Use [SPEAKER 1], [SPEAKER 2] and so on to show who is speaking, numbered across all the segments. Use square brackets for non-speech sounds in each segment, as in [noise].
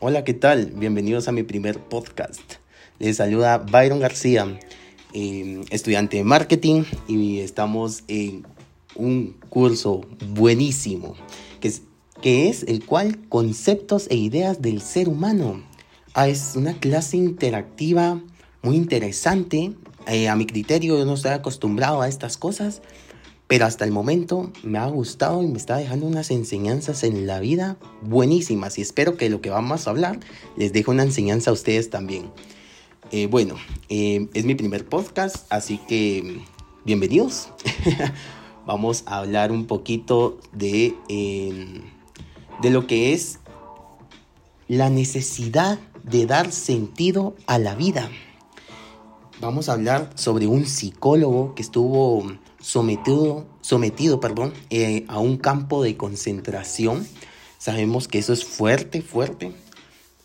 [SPEAKER 1] Hola, ¿qué tal? Bienvenidos a mi primer podcast. Les saluda Byron García, eh, estudiante de marketing y estamos en un curso buenísimo que es, el cual conceptos e ideas del ser humano. Ah, es una clase interactiva muy interesante. Eh, a mi criterio yo no estoy acostumbrado a estas cosas pero hasta el momento me ha gustado y me está dejando unas enseñanzas en la vida buenísimas y espero que lo que vamos a hablar les deje una enseñanza a ustedes también. Eh, bueno, eh, es mi primer podcast, así que bienvenidos. [laughs] vamos a hablar un poquito de, em, de lo que es la necesidad de dar sentido a la vida. Vamos a hablar sobre un psicólogo que estuvo sometido, sometido perdón, eh, a un campo de concentración. Sabemos que eso es fuerte, fuerte.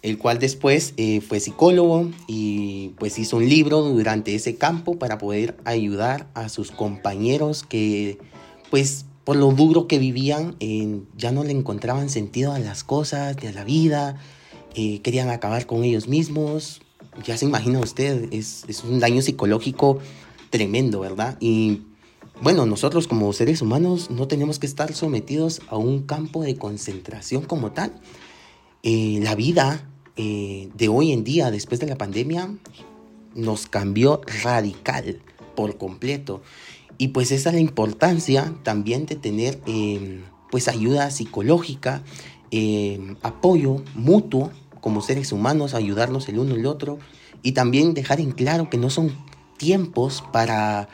[SPEAKER 1] El cual después eh, fue psicólogo y pues hizo un libro durante ese campo para poder ayudar a sus compañeros que pues por lo duro que vivían ya no le encontraban sentido a las cosas, a la vida, eh, querían acabar con ellos mismos. Ya se imagina usted, es, es un daño psicológico tremendo, ¿verdad? Y bueno, nosotros como seres humanos no tenemos que estar sometidos a un campo de concentración como tal. Eh, la vida eh, de hoy en día, después de la pandemia, nos cambió radical por completo. Y pues esa es la importancia también de tener em, pues ayuda psicológica, em, apoyo mutuo como seres humanos, ayudarnos el uno el otro y también dejar en claro que no son tiempos para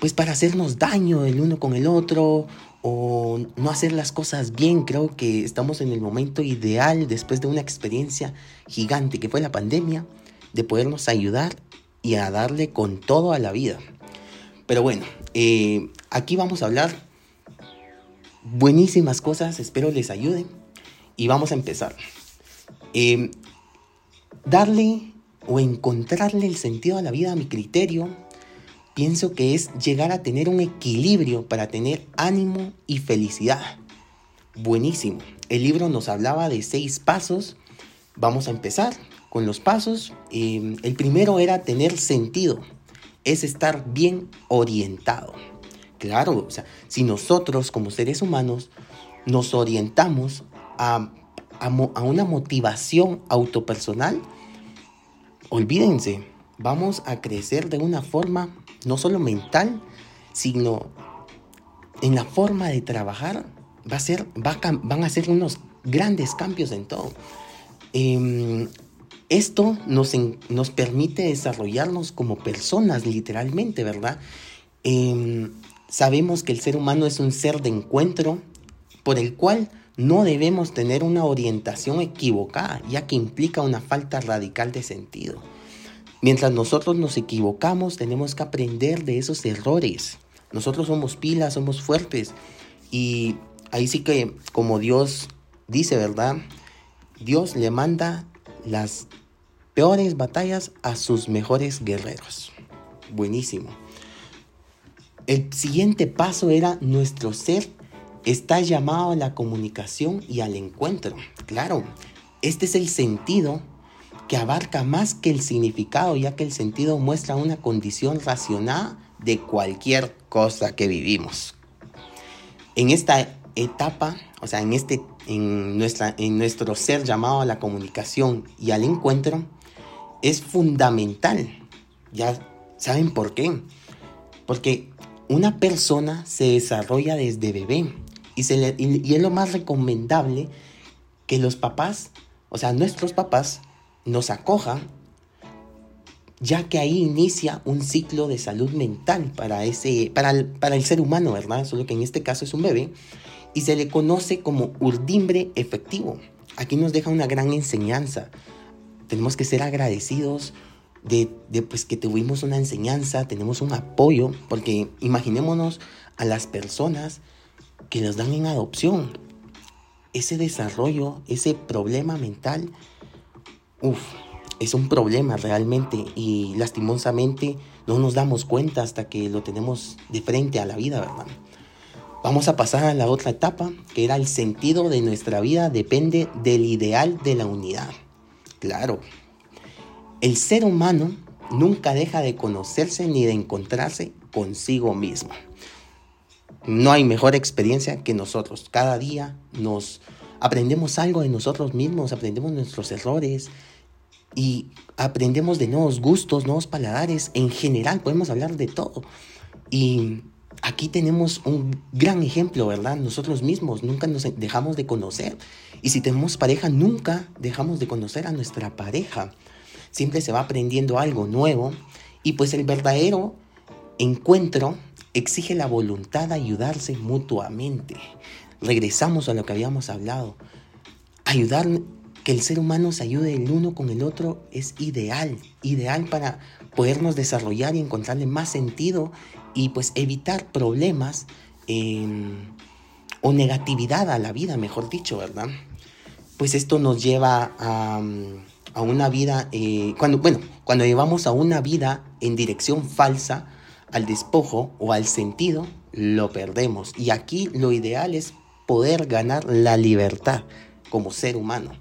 [SPEAKER 1] pues para hacernos daño el uno con el otro o no hacer las cosas bien. Creo que estamos en el momento ideal después de una experiencia gigante que fue la pandemia, de podernos ayudar y a darle con todo a la vida. Pero bueno, eh, aquí vamos a hablar buenísimas cosas, espero les ayuden y vamos a empezar. Eh, darle o encontrarle el sentido a la vida a mi criterio pienso que es llegar a tener un equilibrio para tener ánimo y felicidad. Buenísimo. El libro nos hablaba de seis pasos. Vamos a empezar con los pasos. Em, el primero era tener sentido. Es estar bien orientado. Claro, o sea, si nosotros como seres humanos nos orientamos a, a una motivación autopersonal, olvídense, vamos a crecer de una forma no solo mental, sino en la forma de trabajar, va a ser, van a ser unos grandes cambios en todo. Em, esto nos, nos, permite desarrollarnos como personas, literalmente, ¿verdad? Em, sabemos que el ser humano es un ser de encuentro por el cual no debemos tener una orientación equivocada, ya que implica una falta radical de sentido. Mientras nosotros nos equivocamos, tenemos que aprender de esos errores. Nosotros somos pilas, somos fuertes. Y ahí sí que, como Dios dice, ¿verdad? Dios le manda las peores batallas a sus mejores guerreros. Buenísimo. El siguiente paso era nuestro ser está llamado a la comunicación y al encuentro. Claro, este es el sentido que abarca más que el significado, ya que el sentido muestra una condición racionada de cualquier cosa que vivimos. En esta etapa, o sea, en, este, en, nuestra, en nuestro ser llamado a la comunicación y al encuentro, es fundamental. Ya saben por qué. Porque una persona se desarrolla desde bebé y, es lo más recomendable que los papás, o sea, nuestros papás, nos acoja, ya que ahí inicia un ciclo de salud mental para, ese, para, el, para el ser humano, ¿verdad? Solo que en este caso es un bebé, y se le conoce como urdimbre efectivo. Aquí nos deja una gran enseñanza. Tenemos que ser agradecidos de, de pues, que tuvimos una enseñanza, tenemos un apoyo, porque imaginémonos a las personas que nos dan en adopción. Ese desarrollo, ese problema mental Uf, es un problema realmente y lastimosamente no nos damos cuenta hasta que lo tenemos de frente a la vida, ¿verdad? Vamos a pasar a la otra etapa, que era el sentido de nuestra vida depende del ideal de la unidad. Claro, el ser humano nunca deja de conocerse ni de encontrarse consigo mismo. No hay mejor experiencia que nosotros. Cada día nos aprendemos algo de nosotros mismos, aprendemos nuestros errores y aprendemos de nuevos gustos, nuevos paladares. En general podemos hablar de todo. Y aquí tenemos un gran ejemplo, ¿verdad? Nosotros mismos nunca nos dejamos de conocer. Y si tenemos pareja, nunca dejamos de conocer a nuestra pareja. Siempre se va aprendiendo algo nuevo. Y pues el verdadero encuentro exige la voluntad de ayudarse mutuamente. Regresamos a lo que habíamos hablado. Ayudar, que el ser humano se ayude el uno con el otro es ideal, ideal para podernos desarrollar y encontrarle más sentido y pues evitar problemas em, o negatividad a la vida, mejor dicho, ¿verdad? Pues esto nos lleva a, a una vida, eh, cuando, bueno, cuando llevamos a una vida en dirección falsa, al despojo o al sentido, lo perdemos. Y aquí lo ideal es poder ganar la libertad como ser humano.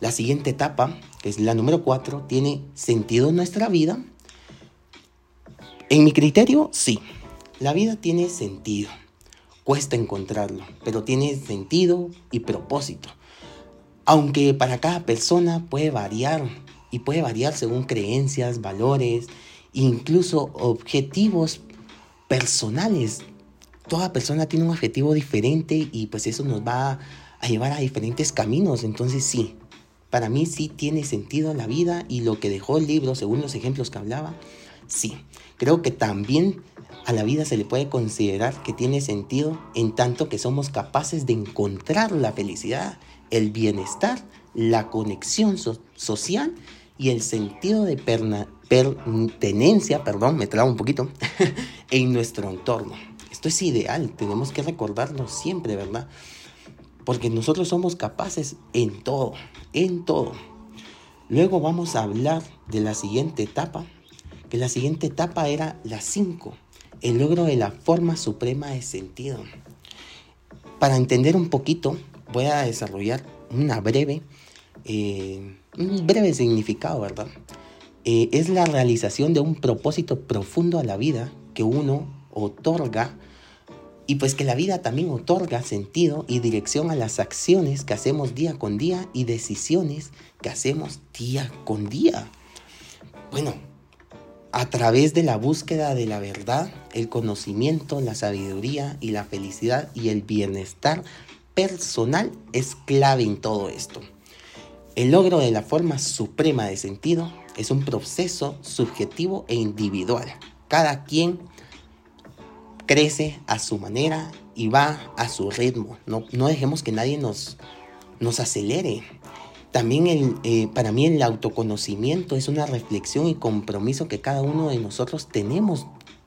[SPEAKER 1] La siguiente etapa, que es la número cuatro, tiene sentido en nuestra vida en mi criterio, sí. La vida tiene sentido. Cuesta encontrarlo, pero tiene sentido y propósito. Aunque para cada persona puede variar y puede variar según creencias, valores, incluso objetivos personales. Toda persona tiene un objetivo diferente y pues eso nos va a llevar a diferentes caminos. Entonces sí, para mí sí tiene sentido la vida y lo que dejó el libro, según los ejemplos que hablaba, sí. Creo que también a la vida se le puede considerar que tiene sentido en tanto que somos capaces de encontrar la felicidad, el bienestar, la conexión social y el sentido de pertenencia, perdón, me trago un poquito, [laughs] en nuestro entorno. Esto es ideal, tenemos que recordarlo siempre, ¿verdad? Porque nosotros somos capaces en todo, en todo. Luego vamos a hablar de la siguiente etapa, que la siguiente etapa era la 5, el logro de la forma suprema de sentido. Para entender un poquito, voy a desarrollar una breve, eh, un breve significado, ¿verdad? Eh, es la realización de un propósito profundo a la vida que uno otorga y pues que la vida también otorga sentido y dirección a las acciones que hacemos día con día y decisiones que hacemos día con día. Bueno, a través de la búsqueda de la verdad, el conocimiento, la sabiduría y la felicidad y el bienestar personal es clave en todo esto. El logro de la forma suprema de sentido es un proceso subjetivo e individual. Cada quien crece a su manera y va a su ritmo. No, no dejemos que nadie nos, nos acelere. También el, eh, para mí el autoconocimiento es una reflexión y compromiso que cada uno de nosotros tenemos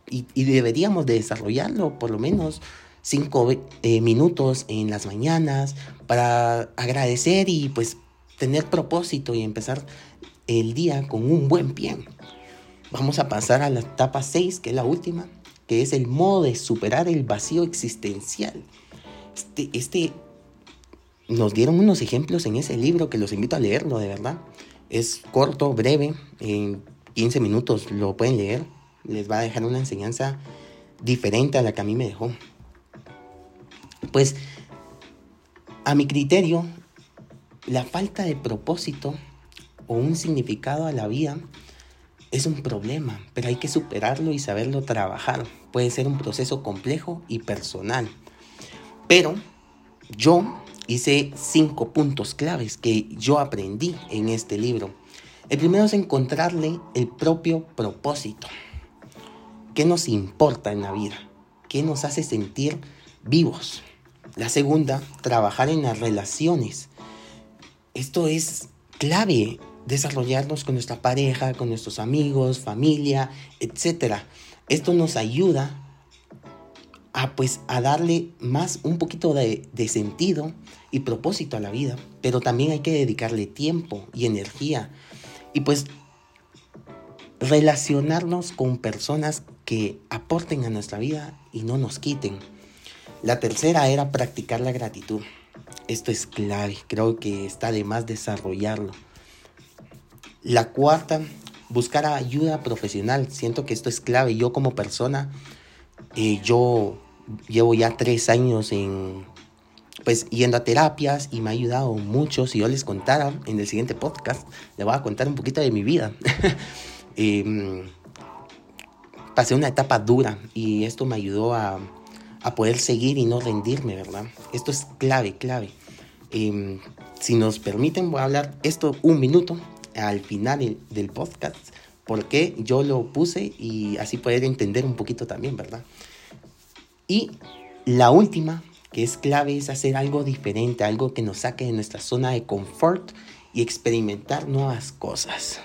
[SPEAKER 1] y, deberíamos de desarrollarlo por lo menos cinco eh, minutos en las mañanas para agradecer y pues tener propósito y empezar el día con un buen pie. Vamos a pasar a la etapa 6, que es la última, que es el modo de superar el vacío existencial. Este, este nos dieron unos ejemplos en ese libro que los invito a leerlo, de verdad. Es corto, breve, en 15 minutos lo pueden leer. Les va a dejar una enseñanza diferente a la que a mí me dejó. Pues, a mi criterio, la falta de propósito o un significado a la vida es un problema, pero hay que superarlo y saberlo trabajar. Puede ser un proceso complejo y personal. Pero yo hice cinco puntos claves que yo aprendí en este libro. El primero es encontrarle el propio propósito. ¿Qué nos importa en la vida? ¿Qué nos hace sentir vivos? La segunda, trabajar en las relaciones. Esto es clave, desarrollarnos con nuestra pareja, con nuestros amigos, familia, etc. Esto nos ayuda a pues a darle más un poquito de, de, sentido y propósito a la vida, pero también hay que dedicarle tiempo y energía y pues relacionarnos con personas que aporten a nuestra vida y no nos quiten. La tercera era practicar la gratitud. Esto es clave, creo que está de más desarrollarlo. La cuarta, buscar ayuda profesional. Siento que esto es clave. Yo como persona, eh, yo llevo ya tres años en, pues, yendo a terapias y me ha ayudado mucho. Si yo les contara en el siguiente podcast, le voy a contar un poquito de mi vida. [laughs] Em, pasé una etapa dura y esto me ayudó a, a, poder seguir y no rendirme, ¿verdad? Esto es clave, clave. Em, si nos permiten, voy a hablar esto un minuto al final del podcast, porque yo lo puse y así poder entender un poquito también, ¿verdad? Y la última, que es clave, es hacer algo diferente, algo que nos saque de nuestra zona de confort y experimentar nuevas cosas.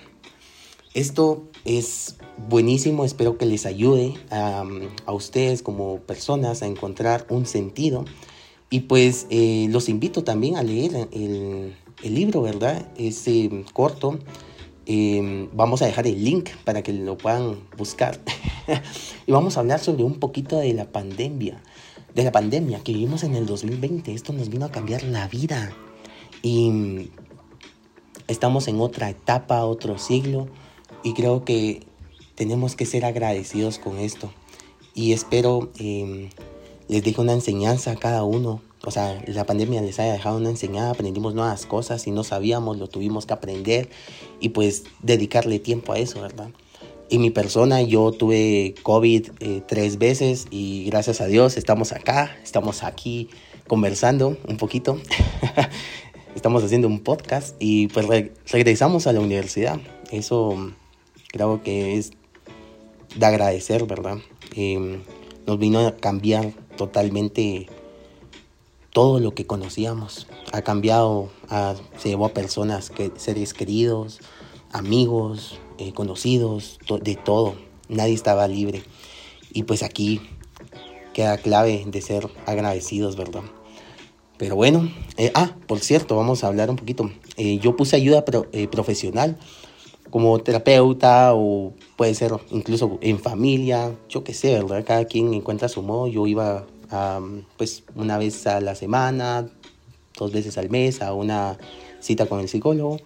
[SPEAKER 1] Esto es buenísimo, espero que les ayude a, ustedes como personas a encontrar un sentido. Y pues eh, los invito también a leer el, el libro, ¿verdad? Es eh, corto. Em, vamos a dejar el link para que lo puedan buscar. [laughs] y vamos a hablar sobre un poquito de la pandemia. De la pandemia que vivimos en el 2020. Esto nos vino a cambiar la vida. Y mm, estamos en otra etapa, otro siglo. Y creo que tenemos que ser agradecidos con esto. Y espero les deje una enseñanza a cada uno o sea, la pandemia les haya dejado una enseñanza, aprendimos nuevas cosas y no sabíamos, lo tuvimos que aprender y pues dedicarle tiempo a eso, ¿verdad? Y mi persona, yo tuve COVID eh, tres veces y gracias a Dios estamos acá, estamos aquí conversando un poquito, [laughs] estamos haciendo un podcast y pues regresamos a la universidad. Eso creo que es de agradecer, ¿verdad? Eh, nos vino a cambiar totalmente todo lo que conocíamos. Ha cambiado, se llevó a personas, seres queridos, amigos, eh, conocidos, de todo. Nadie estaba libre. Y pues aquí queda clave de ser agradecidos, ¿verdad? Pero bueno, eh, ah, por cierto, vamos a hablar un poquito. Eh, yo puse ayuda profesional como terapeuta o puede ser incluso en familia, yo qué sé, ¿verdad? Cada quien encuentra su modo. Yo iba pues una vez a la semana, dos veces al mes a una cita con el psicólogo.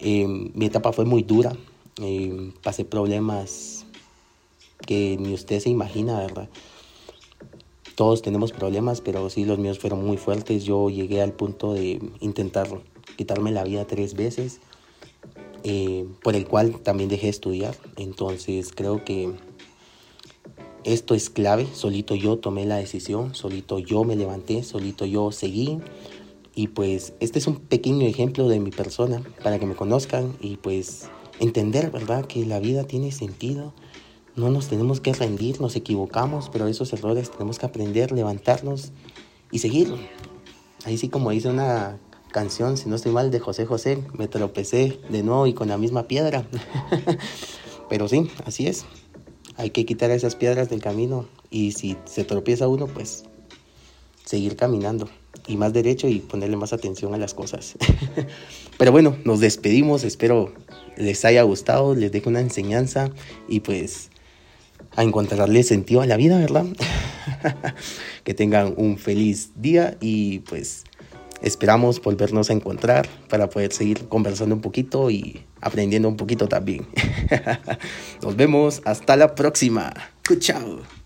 [SPEAKER 1] Em, mi etapa fue muy dura, em, pasé problemas que ni usted se imagina, ¿verdad? Todos tenemos problemas, pero sí los míos fueron muy fuertes. Yo llegué al punto de intentar quitarme la vida tres veces, eh, por el cual también dejé de estudiar. Entonces creo que esto es clave, solito yo tomé la decisión, solito yo me levanté, solito yo seguí. Y pues este es un pequeño ejemplo de mi persona para que me conozcan y pues entender, ¿verdad? Que la vida tiene sentido. No nos tenemos que rendir, nos equivocamos, pero esos errores tenemos que aprender, levantarnos y seguir. Ahí sí como dice una canción, si no estoy mal, de José José, me tropecé de nuevo y con la misma piedra. [laughs] pero sí, así es hay que quitar esas piedras del camino y si se tropieza uno, pues seguir caminando y más derecho y ponerle más atención a las cosas. [laughs] Pero bueno, nos despedimos, espero les haya gustado, les dejo una enseñanza y pues a encontrarle sentido a la vida, ¿verdad? [laughs] que tengan un feliz día y pues esperamos volvernos a encontrar para poder seguir conversando un poquito y aprendiendo un poquito también. [laughs] Nos vemos hasta la próxima. Chao.